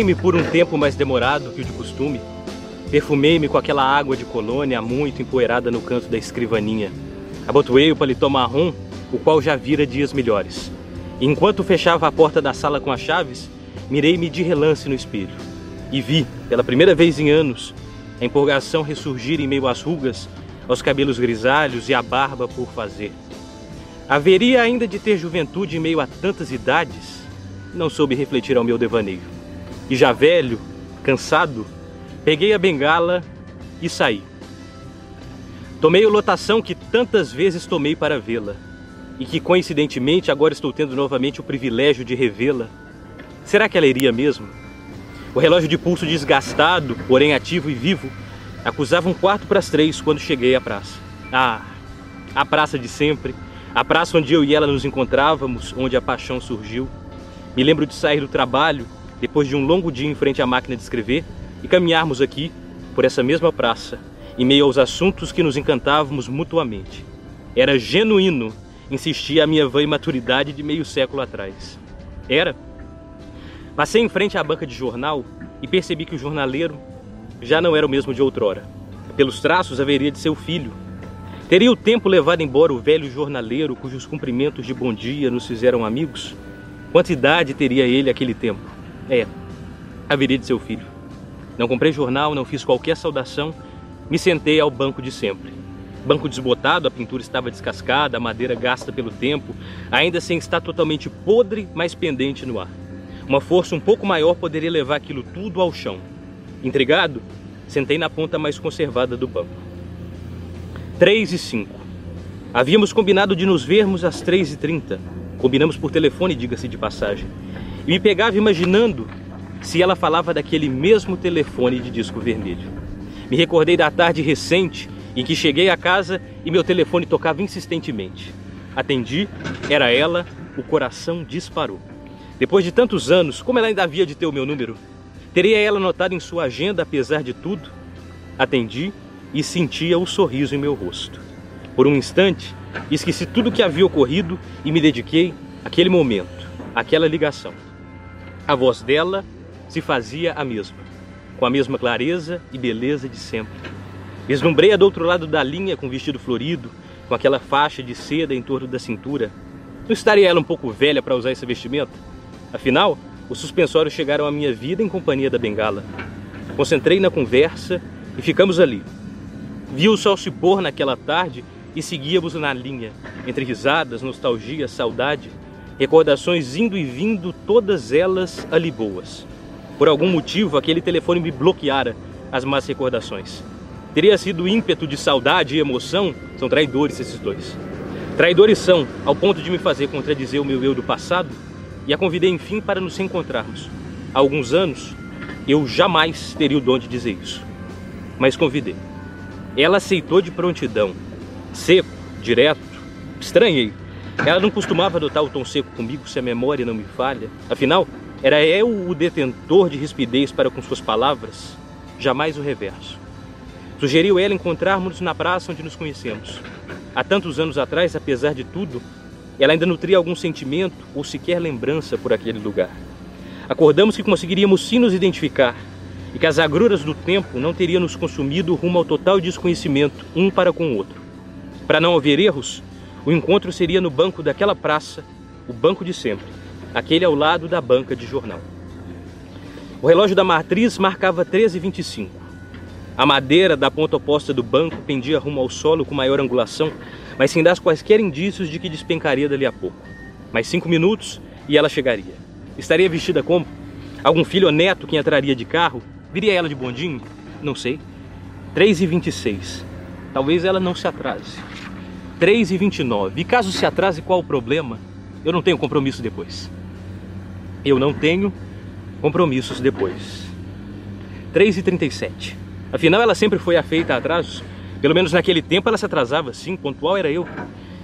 Banhei-me por um tempo mais demorado que o de costume. Perfumei-me com aquela água de colônia muito empoeirada no canto da escrivaninha. Abotoei o paletó marrom, o qual já vira dias melhores. E enquanto fechava a porta da sala com as chaves, mirei-me de relance no espelho. E vi, pela primeira vez em anos, a empolgação ressurgir em meio às rugas, aos cabelos grisalhos e à barba por fazer. Haveria ainda de ter juventude em meio a tantas idades? Não soube refletir ao meu devaneio. E já velho, cansado, peguei a bengala e saí. Tomei a lotação que tantas vezes tomei para vê-la e que coincidentemente agora estou tendo novamente o privilégio de revê-la. Será que ela iria mesmo? O relógio de pulso desgastado, porém ativo e vivo, acusava um quarto para as três quando cheguei à praça. Ah, a praça de sempre a praça onde eu e ela nos encontrávamos, onde a paixão surgiu. Me lembro de sair do trabalho, depois de um longo dia em frente à máquina de escrever, e caminharmos aqui, por essa mesma praça, em meio aos assuntos que nos encantávamos mutuamente. Era genuíno, insistia a minha vã imaturidade de meio século atrás. Era. Passei em frente à banca de jornal e percebi que o jornaleiro já não era o mesmo de outrora. Pelos traços haveria de ser o filho, Teria o tempo levado embora o velho jornaleiro cujos cumprimentos de bom dia nos fizeram amigos? Quanta idade teria ele aquele tempo? É, haveria de seu filho. Não comprei jornal, não fiz qualquer saudação, me sentei ao banco de sempre. Banco desbotado, a pintura estava descascada, a madeira gasta pelo tempo, ainda sem estar totalmente podre, mas pendente no ar. Uma força um pouco maior poderia levar aquilo tudo ao chão. Intrigado, sentei na ponta mais conservada do banco. 3 e 5. Havíamos combinado de nos vermos às 3 e 30. Combinamos por telefone, diga-se de passagem. E me pegava imaginando se ela falava daquele mesmo telefone de disco vermelho. Me recordei da tarde recente em que cheguei a casa e meu telefone tocava insistentemente. Atendi, era ela, o coração disparou. Depois de tantos anos, como ela ainda havia de ter o meu número? Teria ela anotado em sua agenda apesar de tudo? Atendi e sentia o sorriso em meu rosto. Por um instante, esqueci tudo o que havia ocorrido e me dediquei àquele momento, àquela ligação. A voz dela se fazia a mesma, com a mesma clareza e beleza de sempre. Vislumbrei-a do outro lado da linha com vestido florido, com aquela faixa de seda em torno da cintura. Não estaria ela um pouco velha para usar esse vestimento? Afinal, os suspensórios chegaram à minha vida em companhia da bengala. Concentrei na conversa e ficamos ali, Viu o sol se pôr naquela tarde e seguíamos na linha, entre risadas, nostalgia, saudade, recordações indo e vindo, todas elas ali boas. Por algum motivo, aquele telefone me bloqueara as más recordações. Teria sido ímpeto de saudade e emoção? São traidores esses dois. Traidores são, ao ponto de me fazer contradizer o meu eu do passado, e a convidei enfim para nos encontrarmos. Há alguns anos, eu jamais teria o dom de dizer isso. Mas convidei. Ela aceitou de prontidão, seco, direto. Estranhei. Ela não costumava adotar o tom seco comigo se a memória não me falha. Afinal, era eu o detentor de rispidez para com suas palavras, jamais o reverso. Sugeriu ela encontrarmos na praça onde nos conhecemos. Há tantos anos atrás, apesar de tudo, ela ainda nutria algum sentimento ou sequer lembrança por aquele lugar. Acordamos que conseguiríamos sim nos identificar, e que as agruras do tempo não teriam nos consumido rumo ao total desconhecimento um para com o outro. Para não haver erros, o encontro seria no banco daquela praça, o banco de sempre, aquele ao lado da banca de jornal. O relógio da matriz marcava 13h25. A madeira da ponta oposta do banco pendia rumo ao solo com maior angulação, mas sem dar quaisquer indícios de que despencaria dali a pouco. Mais cinco minutos e ela chegaria. Estaria vestida como? Algum filho ou neto que entraria de carro Viria ela de bondinho? Não sei. 3 e 26. Talvez ela não se atrase. 3 e 29. Caso se atrase, qual o problema? Eu não tenho compromisso depois. Eu não tenho compromissos depois. 3 e 37. Afinal, ela sempre foi afeita a atrasos. Pelo menos naquele tempo ela se atrasava, sim, pontual era eu.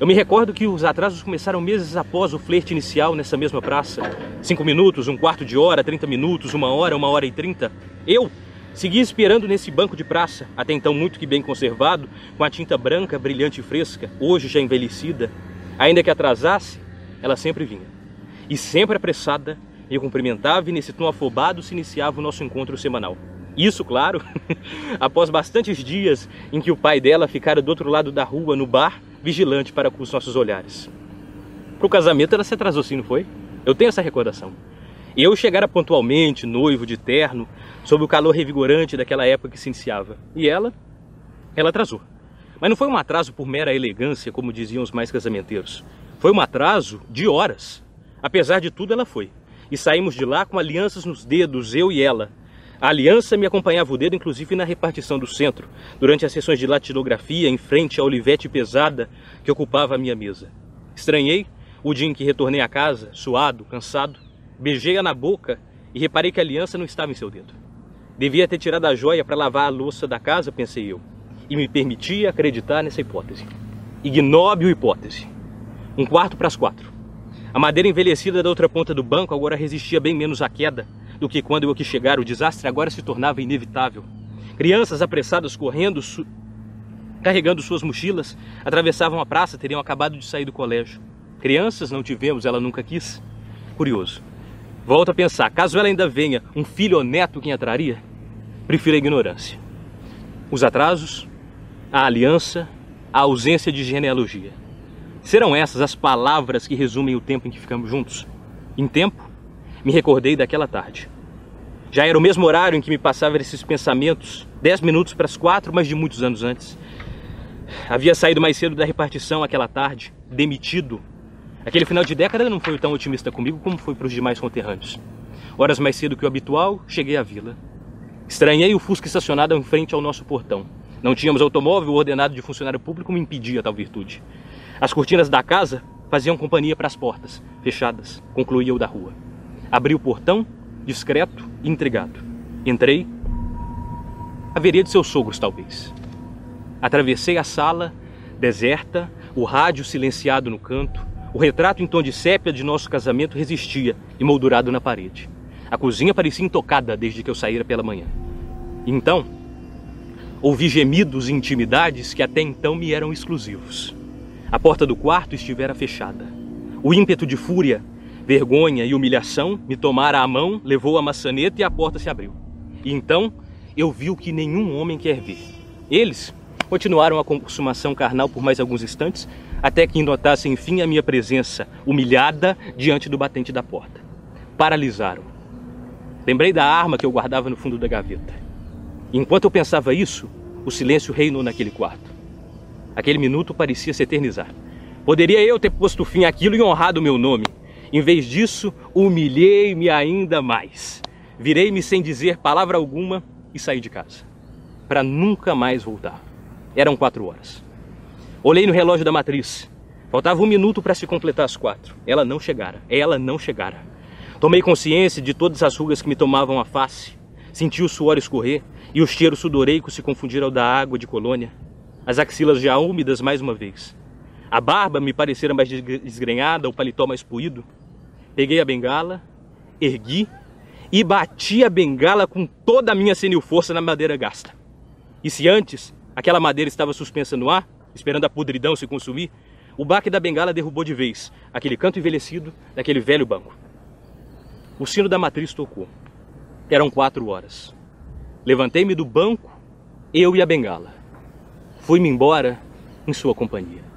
Eu me recordo que os atrasos começaram meses após o flerte inicial nessa mesma praça. Cinco minutos, um quarto de hora, 30 minutos, uma hora, uma hora e trinta. Eu segui esperando nesse banco de praça, até então muito que bem conservado, com a tinta branca, brilhante e fresca, hoje já envelhecida. Ainda que atrasasse, ela sempre vinha. E sempre apressada, me cumprimentava e nesse tom afobado se iniciava o nosso encontro semanal. Isso, claro, após bastantes dias em que o pai dela ficara do outro lado da rua, no bar, vigilante para com os nossos olhares. Pro casamento ela se atrasou sim, não foi? Eu tenho essa recordação. Eu chegara pontualmente, noivo de terno, sob o calor revigorante daquela época que se iniciava. E ela? Ela atrasou. Mas não foi um atraso por mera elegância, como diziam os mais casamenteiros. Foi um atraso de horas. Apesar de tudo, ela foi. E saímos de lá com alianças nos dedos, eu e ela, a aliança me acompanhava o dedo, inclusive na repartição do centro, durante as sessões de latilografia em frente à olivete pesada que ocupava a minha mesa. Estranhei o dia em que retornei a casa, suado, cansado, beijei-a na boca e reparei que a aliança não estava em seu dedo. Devia ter tirado a joia para lavar a louça da casa, pensei eu, e me permitia acreditar nessa hipótese. Ignóbil hipótese. Um quarto para as quatro. A madeira envelhecida da outra ponta do banco agora resistia bem menos à queda do que quando eu aqui chegar, o desastre agora se tornava inevitável. Crianças apressadas correndo, su... carregando suas mochilas, atravessavam a praça, teriam acabado de sair do colégio. Crianças não tivemos, ela nunca quis. Curioso. Volto a pensar, caso ela ainda venha, um filho ou neto quem atraria? Prefiro a ignorância. Os atrasos, a aliança, a ausência de genealogia. Serão essas as palavras que resumem o tempo em que ficamos juntos? Em tempo, me recordei daquela tarde. Já era o mesmo horário em que me passava esses pensamentos, dez minutos para as quatro, mas de muitos anos antes. Havia saído mais cedo da repartição aquela tarde, demitido. Aquele final de década não foi tão otimista comigo como foi para os demais conterrâneos. Horas mais cedo que o habitual, cheguei à vila. Estranhei o Fusca estacionado em frente ao nosso portão. Não tínhamos automóvel, o ordenado de funcionário público me impedia tal virtude. As cortinas da casa faziam companhia para as portas, fechadas, concluía o da rua. Abri o portão, discreto e intrigado. Entrei. Haveria de seus sogros, talvez. Atravessei a sala, deserta, o rádio silenciado no canto, o retrato em tom de sépia de nosso casamento resistia, emoldurado na parede. A cozinha parecia intocada desde que eu saíra pela manhã. Então, ouvi gemidos e intimidades que até então me eram exclusivos. A porta do quarto estivera fechada. O ímpeto de fúria Vergonha e humilhação me tomaram a mão, levou a maçaneta e a porta se abriu. E então eu vi o que nenhum homem quer ver. Eles continuaram a consumação carnal por mais alguns instantes, até que notassem enfim a minha presença humilhada diante do batente da porta. Paralisaram. Lembrei da arma que eu guardava no fundo da gaveta. E enquanto eu pensava isso, o silêncio reinou naquele quarto. Aquele minuto parecia se eternizar. Poderia eu ter posto fim àquilo e honrado o meu nome, em vez disso, humilhei-me ainda mais. Virei-me sem dizer palavra alguma e saí de casa, para nunca mais voltar. Eram quatro horas. Olhei no relógio da matriz. Faltava um minuto para se completar as quatro. Ela não chegara. Ela não chegara. Tomei consciência de todas as rugas que me tomavam a face. Senti o suor escorrer e o cheiro sudoreico se confundir ao da água de colônia. As axilas já úmidas mais uma vez. A barba me parecera mais desgrenhada, o paletó mais puído. Peguei a bengala, ergui e bati a bengala com toda a minha senil força na madeira gasta. E se antes aquela madeira estava suspensa no ar, esperando a podridão se consumir, o baque da bengala derrubou de vez aquele canto envelhecido daquele velho banco. O sino da matriz tocou. Eram quatro horas. Levantei-me do banco, eu e a bengala. Fui-me embora em sua companhia.